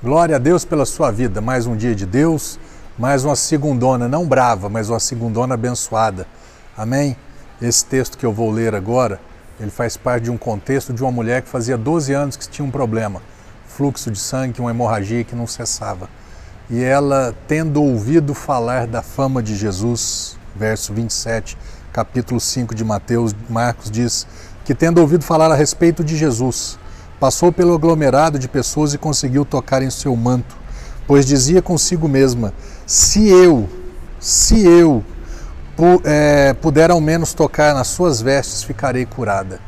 Glória a Deus pela sua vida. Mais um dia de Deus, mais uma segundona, não brava, mas uma segundona abençoada. Amém? Esse texto que eu vou ler agora, ele faz parte de um contexto de uma mulher que fazia 12 anos que tinha um problema, fluxo de sangue, uma hemorragia que não cessava. E ela, tendo ouvido falar da fama de Jesus, verso 27, capítulo 5 de Mateus, Marcos diz que tendo ouvido falar a respeito de Jesus, passou pelo aglomerado de pessoas e conseguiu tocar em seu manto, pois dizia consigo mesma: se eu, se eu é, puder ao menos tocar nas suas vestes, ficarei curada.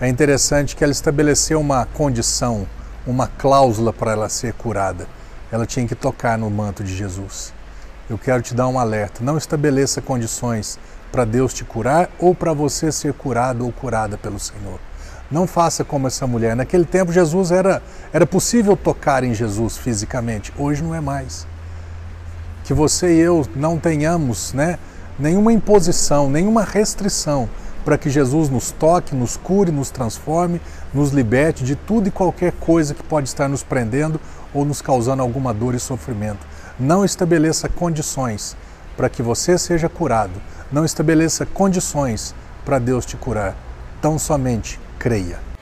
É interessante que ela estabeleceu uma condição, uma cláusula para ela ser curada. Ela tinha que tocar no manto de Jesus. Eu quero te dar um alerta: não estabeleça condições para Deus te curar ou para você ser curado ou curada pelo Senhor. Não faça como essa mulher. Naquele tempo, Jesus era, era possível tocar em Jesus fisicamente, hoje não é mais. Que você e eu não tenhamos, né? nenhuma imposição, nenhuma restrição para que Jesus nos toque, nos cure, nos transforme, nos liberte de tudo e qualquer coisa que pode estar nos prendendo ou nos causando alguma dor e sofrimento. Não estabeleça condições para que você seja curado. Não estabeleça condições para Deus te curar. Tão somente creia.